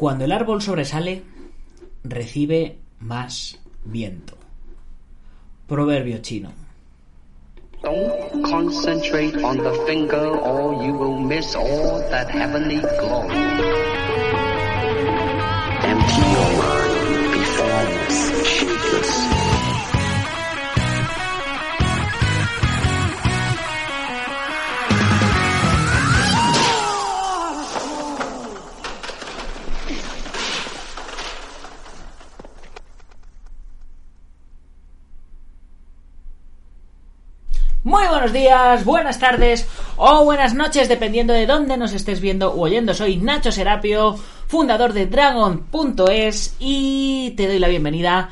Cuando el árbol sobresale, recibe más viento. Proverbio chino. Don't concentrate on the finger or you will miss all that heavenly glow. Buenos días, buenas tardes o buenas noches, dependiendo de dónde nos estés viendo o oyendo. Soy Nacho Serapio, fundador de Dragon.es y te doy la bienvenida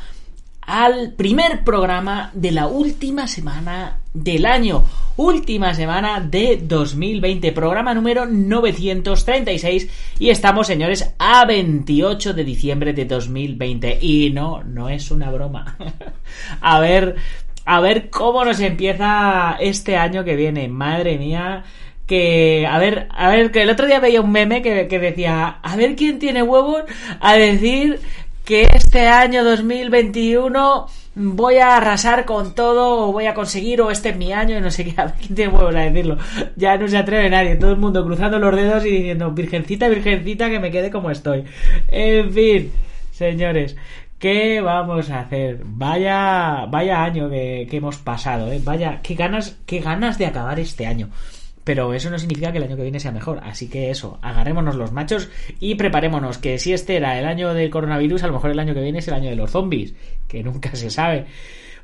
al primer programa de la última semana del año. Última semana de 2020, programa número 936 y estamos, señores, a 28 de diciembre de 2020. Y no, no es una broma. a ver, a ver cómo nos empieza este año que viene. Madre mía. Que, a ver, a ver, que el otro día veía un meme que, decía, a ver quién tiene huevos a decir que este año 2021 voy a arrasar con todo o voy a conseguir o este es mi año y no sé qué, a ver quién tiene huevos a decirlo. Ya no se atreve nadie, todo el mundo cruzando los dedos y diciendo, virgencita, virgencita, que me quede como estoy. En fin, señores, ¿Qué vamos a hacer? Vaya, vaya año que, hemos pasado, ¿eh? Vaya, qué ganas, qué ganas de acabar este año. Pero eso no significa que el año que viene sea mejor. Así que eso, agarrémonos los machos y preparémonos. Que si este era el año del coronavirus, a lo mejor el año que viene es el año de los zombies. Que nunca se sabe.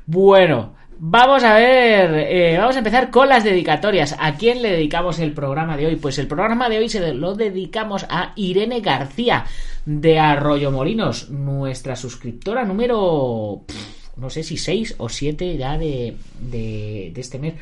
Bueno, Vamos a ver, eh, vamos a empezar con las dedicatorias. ¿A quién le dedicamos el programa de hoy? Pues el programa de hoy se lo dedicamos a Irene García de Arroyo Molinos, nuestra suscriptora número, no sé si 6 o 7 ya de, de este mes.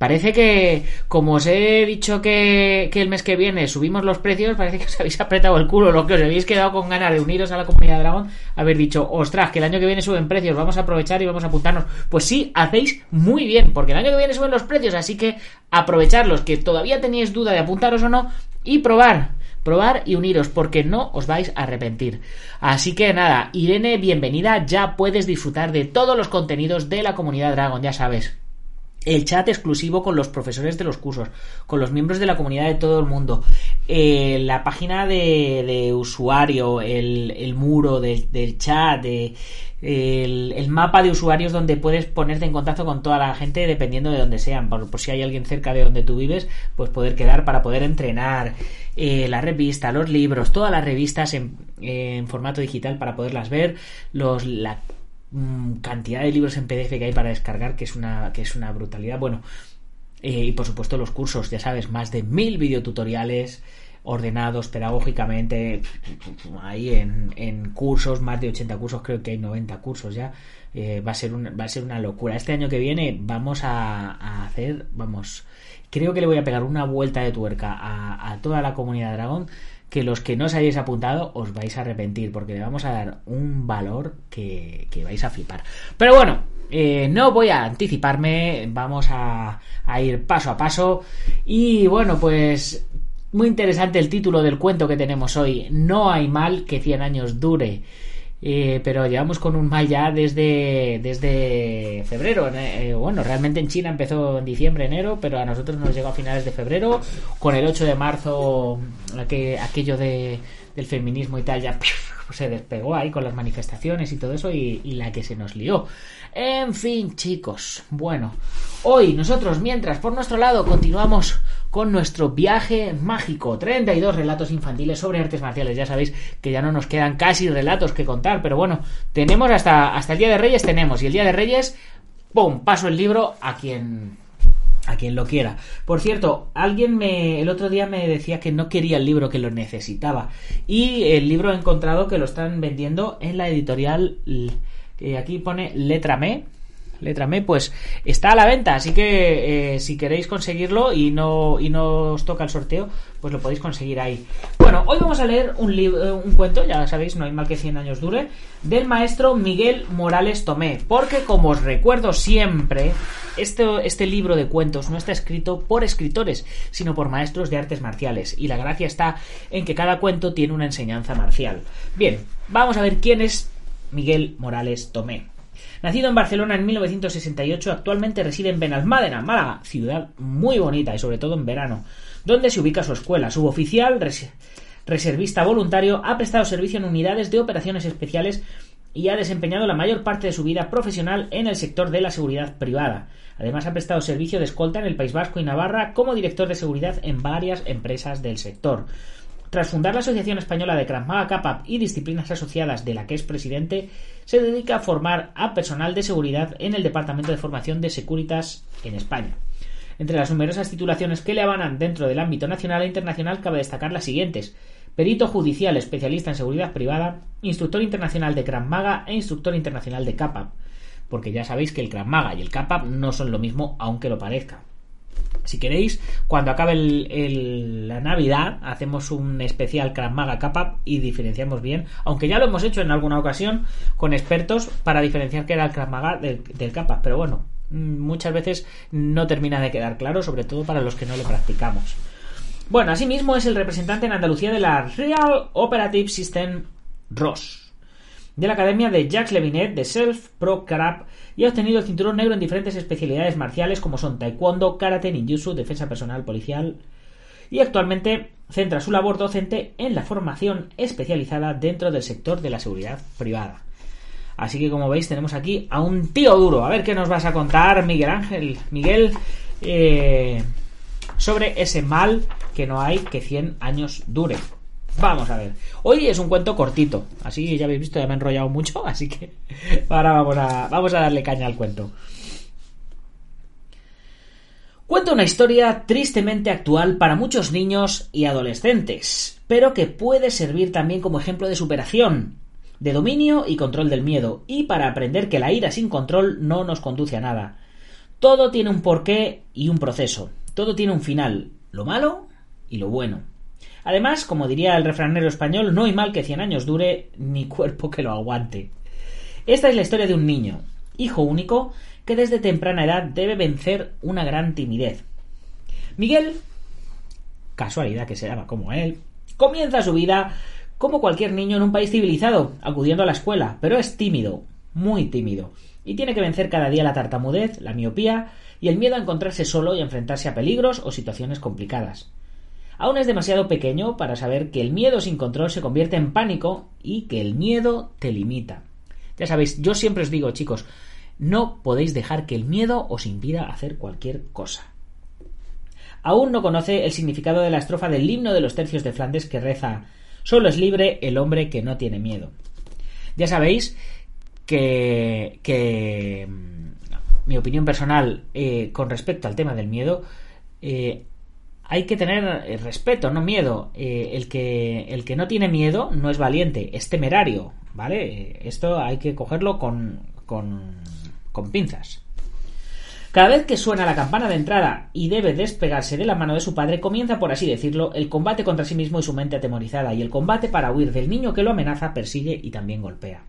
Parece que, como os he dicho que, que, el mes que viene subimos los precios, parece que os habéis apretado el culo, lo que os habéis quedado con ganas de uniros a la comunidad de Dragón, haber dicho, ostras, que el año que viene suben precios, vamos a aprovechar y vamos a apuntarnos. Pues sí, hacéis muy bien, porque el año que viene suben los precios, así que aprovecharlos, que todavía teníais duda de apuntaros o no, y probar, probar y uniros, porque no os vais a arrepentir. Así que nada, Irene, bienvenida, ya puedes disfrutar de todos los contenidos de la comunidad Dragon, ya sabes el chat exclusivo con los profesores de los cursos, con los miembros de la comunidad de todo el mundo, eh, la página de, usuario, el, muro del, del chat, el, mapa de usuarios donde puedes ponerte en contacto con toda la gente dependiendo de donde sean, por, por si hay alguien cerca de donde tú vives, pues poder quedar para poder entrenar, eh, la revista, los libros, todas las revistas en, en formato digital para poderlas ver, los, la cantidad de libros en PDF que hay para descargar que es una, que es una brutalidad. Bueno, eh, y por supuesto los cursos, ya sabes, más de mil videotutoriales ordenados pedagógicamente ahí en, en, cursos, más de 80 cursos, creo que hay 90 cursos ya. Eh, va, a ser un, va a ser una locura. Este año que viene vamos a, hacer, vamos, creo que le voy a pegar una vuelta de tuerca a, toda la comunidad Dragón que los que no os hayáis apuntado os vais a arrepentir porque le vamos a dar un valor que, que vais a flipar. Pero bueno, eh, no voy a anticiparme, vamos a, a, ir paso a paso y bueno, pues muy interesante el título del cuento que tenemos hoy, No hay mal que 100 años dure. Eh, pero llevamos con un mal ya desde, desde febrero. Eh, bueno, realmente en China empezó en diciembre, enero, pero a nosotros nos llegó a finales de febrero. Con el 8 de marzo, aquel, aquello de, del feminismo y tal ya se despegó ahí con las manifestaciones y todo eso y la que se nos lió. En fin, chicos, bueno, hoy nosotros, mientras por nuestro lado continuamos con nuestro viaje mágico. 32 relatos infantiles sobre artes marciales. Ya sabéis que ya no nos quedan casi relatos que contar, pero bueno, tenemos hasta, hasta el Día de Reyes, tenemos. Y el Día de Reyes, ¡pum! Paso el libro a quien a quien lo quiera. Por cierto, alguien me el otro día me decía que no quería el libro, que lo necesitaba. Y el libro he encontrado que lo están vendiendo en la editorial que aquí pone Letra Me letra M, pues está a la venta. Así que eh, si queréis conseguirlo y no, y no os toca el sorteo, pues lo podéis conseguir ahí. Bueno, hoy vamos a leer un, libro, un cuento, ya sabéis, no hay mal que 100 años dure, del maestro Miguel Morales Tomé. Porque como os recuerdo siempre, este, este libro de cuentos no está escrito por escritores, sino por maestros de artes marciales. Y la gracia está en que cada cuento tiene una enseñanza marcial. Bien, vamos a ver quién es Miguel Morales Tomé. Nacido en Barcelona en 1968, actualmente reside en Benalmádena, Málaga, ciudad muy bonita y sobre todo en verano, donde se ubica su escuela. Suboficial, reservista voluntario, ha prestado servicio en unidades de operaciones especiales y ha desempeñado la mayor parte de su vida profesional en el sector de la seguridad privada. Además, ha prestado servicio de escolta en el País Vasco y Navarra como director de seguridad en varias empresas del sector. Tras fundar la Asociación Española de Krav Maga y disciplinas asociadas de la que es presidente, se dedica a formar a personal de seguridad en el Departamento de Formación de Securitas en España. Entre las numerosas titulaciones que le avanan dentro del ámbito nacional e internacional cabe destacar las siguientes: perito judicial especialista en seguridad privada, instructor internacional de Krav Maga e instructor internacional de Kapap, porque ya sabéis que el Krav Maga y el Kapap no son lo mismo aunque lo parezca. Si queréis, cuando acabe la Navidad, hacemos un especial Krav Maga Kappa y diferenciamos bien, aunque ya lo hemos hecho en alguna ocasión con expertos para diferenciar qué era el Krav Maga del, del Kappa. Pero bueno, mm, muchas veces no termina de quedar claro, sobre todo para los que no lo practicamos. Bueno, asimismo es el representante en Andalucía de la Real Operative System ROS, de la Academia de Jacques Levinet de Self Pro Karate y ha obtenido el cinturón negro en diferentes especialidades marciales como son taekwondo, karate, ninjutsu, defensa personal policial y actualmente centra su labor docente en la formación especializada dentro del sector de la seguridad privada. Así que como veis tenemos aquí a un tío duro. A ver qué nos vas a contar, Miguel Ángel. Miguel, eh, sobre ese mal que no hay que 100 años dure. Vamos a ver. Hoy es un cuento cortito. Así ya habéis visto, ya me he enrollado mucho. Así que ahora vamos a, vamos a darle caña al cuento. Cuenta una historia tristemente actual para muchos niños y adolescentes, pero que puede servir también como ejemplo de superación, de dominio y control del miedo, y para aprender que la ira sin control no nos conduce a nada. Todo tiene un porqué y un proceso, todo tiene un final, lo malo y lo bueno. Además, como diría el refranero español, no hay mal que cien años dure, ni cuerpo que lo aguante. Esta es la historia de un niño, hijo único, que desde temprana edad debe vencer una gran timidez. Miguel, casualidad que se llama como él, comienza su vida como cualquier niño en un país civilizado, acudiendo a la escuela, pero es tímido, muy tímido, y tiene que vencer cada día la tartamudez, la miopía y el miedo a encontrarse solo y enfrentarse a peligros o situaciones complicadas. Aún es demasiado pequeño para saber que el miedo sin control se convierte en pánico y que el miedo te limita. Ya sabéis, yo siempre os digo, chicos, no podéis dejar que el miedo os impida hacer cualquier cosa. Aún no conoce el significado de la estrofa del himno de los tercios de Flandes que reza Solo es libre el hombre que no tiene miedo. Ya sabéis que, que mm, mi opinión personal eh, con respecto al tema del miedo, eh, hay que tener eh, respeto, no miedo. Eh, el, que, el que no tiene miedo no es valiente, es temerario, ¿vale? Esto hay que cogerlo con, con, con pinzas. Cada vez que suena la campana de entrada y debe despegarse de la mano de su padre, comienza, por así decirlo, el combate contra sí mismo y su mente atemorizada, y el combate para huir del niño que lo amenaza, persigue y también golpea.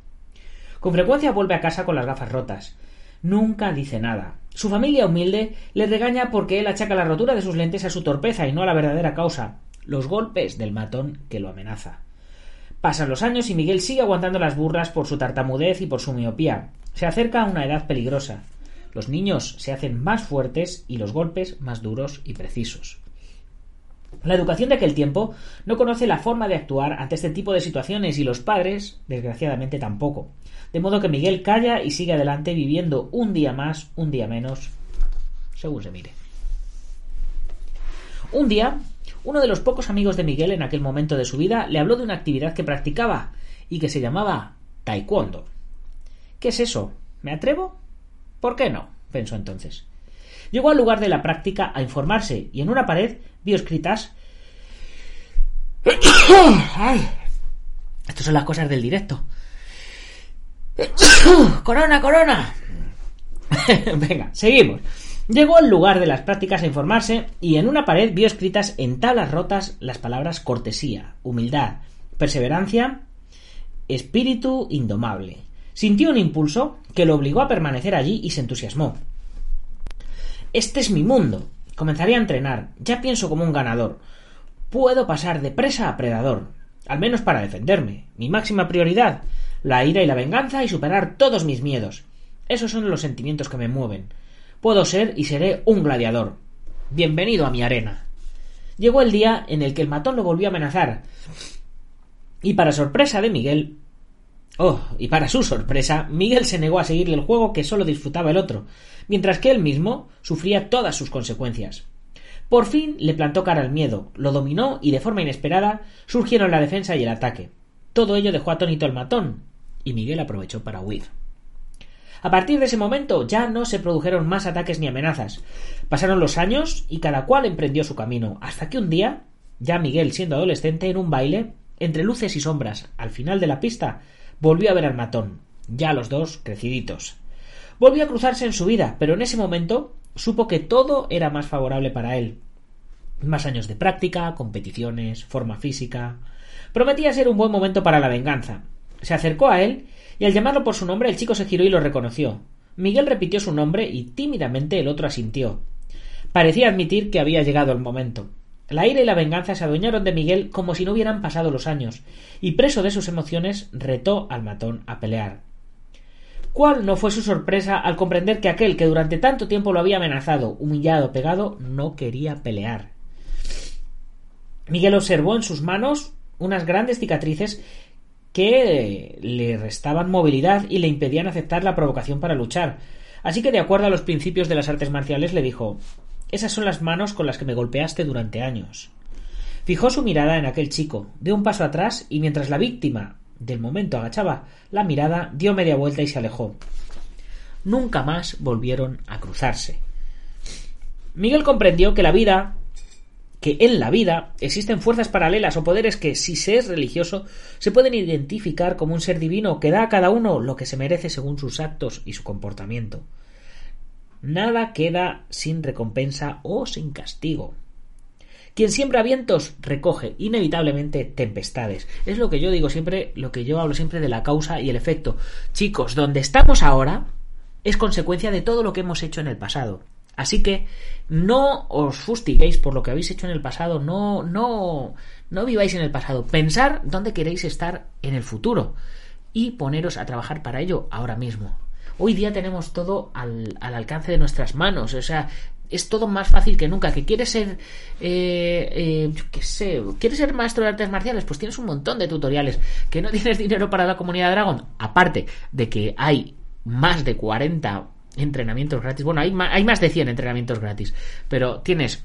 Con frecuencia vuelve a casa con las gafas rotas. Nunca dice nada. Su familia humilde le regaña porque él achaca la rotura de sus lentes a su torpeza y no a la verdadera causa, los golpes del matón que lo amenaza. Pasan los años y Miguel sigue aguantando las burras por su tartamudez y por su miopía. Se acerca a una edad peligrosa. Los niños se hacen más fuertes y los golpes más duros y precisos. La educación de aquel tiempo no conoce la forma de actuar ante este tipo de situaciones y los padres, desgraciadamente, tampoco. De modo que Miguel calla y sigue adelante viviendo un día más, un día menos, según se mire. Un día, uno de los pocos amigos de Miguel en aquel momento de su vida le habló de una actividad que practicaba y que se llamaba taekwondo. ¿Qué es eso? ¿Me atrevo? ¿Por qué no? pensó entonces. Llegó al lugar de la práctica a informarse y en una pared vio escritas estas son las cosas del directo. corona, corona. Venga, seguimos. Llegó al lugar de las prácticas a informarse y en una pared vio escritas en tablas rotas las palabras cortesía, humildad, perseverancia, espíritu indomable. Sintió un impulso que lo obligó a permanecer allí y se entusiasmó. Este es mi mundo. Comenzaré a entrenar. Ya pienso como un ganador. Puedo pasar de presa a predador. Al menos para defenderme. Mi máxima prioridad. La ira y la venganza y superar todos mis miedos. Esos son los sentimientos que me mueven. Puedo ser y seré un gladiador. Bienvenido a mi arena. Llegó el día en el que el matón lo volvió a amenazar. Y para sorpresa de Miguel. Oh, y para su sorpresa, Miguel se negó a seguirle el juego que solo disfrutaba el otro, mientras que él mismo sufría todas sus consecuencias. Por fin le plantó cara al miedo, lo dominó y de forma inesperada surgieron la defensa y el ataque. Todo ello dejó atónito al matón, y Miguel aprovechó para huir. A partir de ese momento ya no se produjeron más ataques ni amenazas. Pasaron los años y cada cual emprendió su camino, hasta que un día, ya Miguel siendo adolescente en un baile, entre luces y sombras, al final de la pista, volvió a ver al matón, ya los dos creciditos. Volvió a cruzarse en su vida, pero en ese momento supo que todo era más favorable para él. Más años de práctica, competiciones, forma física. Prometía ser un buen momento para la venganza. Se acercó a él y al llamarlo por su nombre el chico se giró y lo reconoció. Miguel repitió su nombre y tímidamente el otro asintió. Parecía admitir que había llegado el momento. La ira y la venganza se adueñaron de Miguel como si no hubieran pasado los años, y preso de sus emociones retó al matón a pelear. ¿Cuál no fue su sorpresa al comprender que aquel que durante tanto tiempo lo había amenazado, humillado, pegado, no quería pelear? Miguel observó en sus manos unas grandes cicatrices que le restaban movilidad y le impedían aceptar la provocación para luchar. Así que, de acuerdo a los principios de las artes marciales, le dijo esas son las manos con las que me golpeaste durante años. Fijó su mirada en aquel chico, dio un paso atrás y mientras la víctima del momento agachaba la mirada, dio media vuelta y se alejó. Nunca más volvieron a cruzarse. Miguel comprendió que la vida que en la vida existen fuerzas paralelas o poderes que, si se es religioso, se pueden identificar como un ser divino que da a cada uno lo que se merece según sus actos y su comportamiento. Nada queda sin recompensa o sin castigo. Quien siembra vientos recoge inevitablemente tempestades. Es lo que yo digo siempre, lo que yo hablo siempre de la causa y el efecto. Chicos, donde estamos ahora es consecuencia de todo lo que hemos hecho en el pasado. Así que no os fustiguéis por lo que habéis hecho en el pasado, no, no, no viváis en el pasado. Pensar dónde queréis estar en el futuro y poneros a trabajar para ello ahora mismo. Hoy día tenemos todo al, alcance de nuestras manos, o sea, es todo más fácil que nunca. Que quieres ser, eh, eh, yo qué sé, quieres ser maestro de artes marciales, pues tienes un montón de tutoriales. Que no tienes dinero para la comunidad Dragon, aparte de que hay más de 40 entrenamientos gratis. Bueno, hay hay más de 100 entrenamientos gratis, pero tienes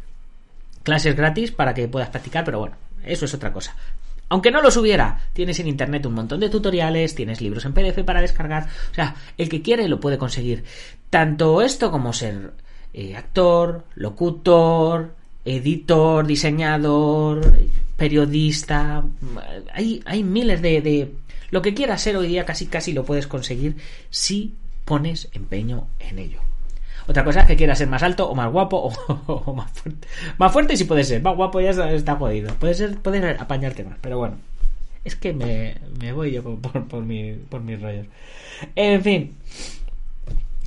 clases gratis para que puedas practicar, pero bueno, eso es otra cosa. Aunque no los hubiera, tienes en internet un montón de tutoriales, tienes libros en PDF para descargar, o sea, el que quiere lo puede conseguir. Tanto esto como ser eh, actor, locutor, editor, diseñador, periodista, hay, hay miles de, de... Lo que quieras ser hoy día casi casi lo puedes conseguir si pones empeño en ello. Otra cosa es que quieras ser más alto o más guapo o, más fuerte. Más fuerte si puede ser, más guapo ya está, jodido. Puede ser, puede apañarte más, pero bueno. Es que me, me voy yo por, por, mi, por mis rollos. En fin.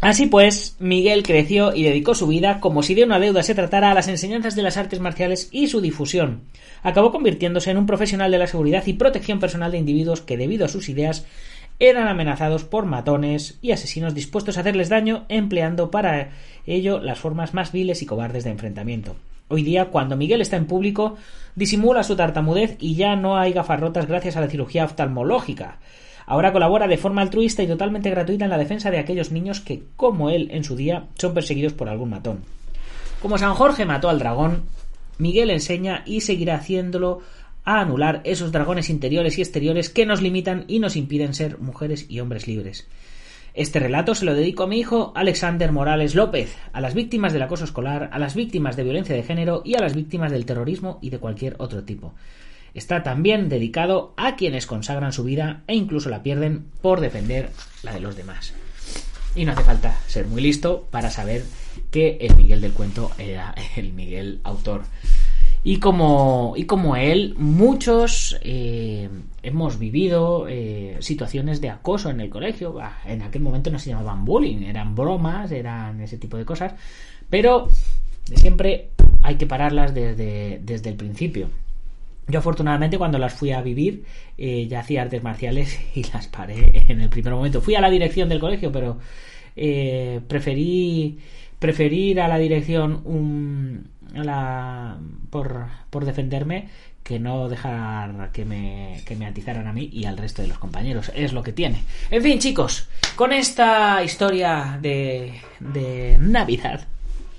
Así pues, Miguel creció y dedicó su vida, como si de una deuda se tratara, a las enseñanzas de las artes marciales y su difusión. Acabó convirtiéndose en un profesional de la seguridad y protección personal de individuos que, debido a sus ideas, eran amenazados por matones y asesinos dispuestos a hacerles daño, empleando para ello las formas más viles y cobardes de enfrentamiento. Hoy día, cuando Miguel está en público, disimula su tartamudez y ya no hay gafarrotas gracias a la cirugía oftalmológica. Ahora colabora de forma altruista y totalmente gratuita en la defensa de aquellos niños que, como él en su día, son perseguidos por algún matón. Como San Jorge mató al dragón, Miguel enseña y seguirá haciéndolo a anular esos dragones interiores y exteriores que nos limitan y nos impiden ser mujeres y hombres libres. Este relato se lo dedico a mi hijo Alexander Morales López, a las víctimas del acoso escolar, a las víctimas de violencia de género y a las víctimas del terrorismo y de cualquier otro tipo. Está también dedicado a quienes consagran su vida e incluso la pierden por defender la de los demás. Y no hace falta ser muy listo para saber que el Miguel del cuento era el Miguel autor. Y como, y como él, muchos eh, hemos vivido eh, situaciones de acoso en el colegio. En aquel momento no se llamaban bullying, eran bromas, eran ese tipo de cosas. Pero siempre hay que pararlas desde, desde el principio. Yo afortunadamente cuando las fui a vivir eh, ya hacía artes marciales y las paré en el primer momento. Fui a la dirección del colegio, pero preferí, preferí ir a la dirección un, por, defenderme que no dejar que me, que me atizaran a mí y al resto de los compañeros. Es lo que tiene. En fin, chicos, con esta historia de, de Navidad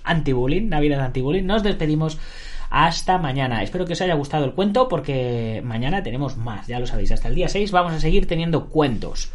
anti-bullying, Navidad anti-bullying, nos despedimos hasta mañana. Espero que os haya gustado el cuento porque mañana tenemos más, ya lo sabéis. Hasta el día 6 vamos a seguir teniendo cuentos.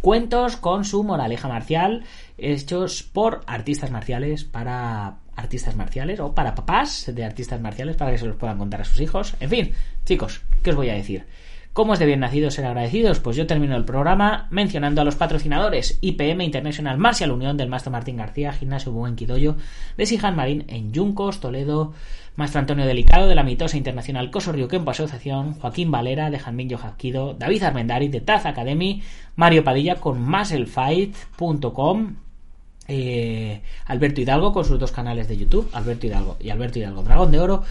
Cuentos con su moraleja marcial hechos por artistas marciales para artistas marciales o para papás de artistas marciales para que se los puedan contar a sus hijos. En fin, chicos, ¿qué os voy a decir? ¿Cómo es de bien nacidos ser agradecidos? Pues yo termino el programa mencionando a los patrocinadores IPM International Martial Unión del Maestro Martín García, Gimnasio Buen Quidoyo, de Sijan Marín en Yuncos, Toledo, Maestro Antonio Delicado de la Mitosa Internacional Coso Río Asociación, Joaquín Valera de Janmin Yojaquido, David Armendari de Taz Academy, Mario Padilla con musclefight.com, eh, Alberto Hidalgo con sus dos canales de YouTube, Alberto Hidalgo y Alberto Hidalgo Dragón de Oro,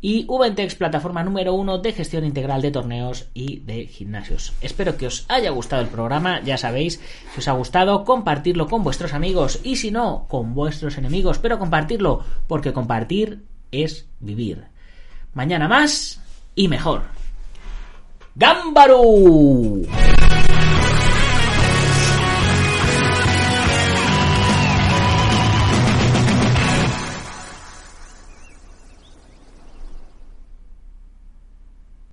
y Ventex, plataforma número uno de gestión integral de torneos y de gimnasios. Espero que os haya gustado el programa, ya sabéis, si os ha gustado, compartirlo con vuestros amigos y si no, con vuestros enemigos, pero compartirlo, porque compartir es vivir. Mañana más y mejor. ¡Gámbaro!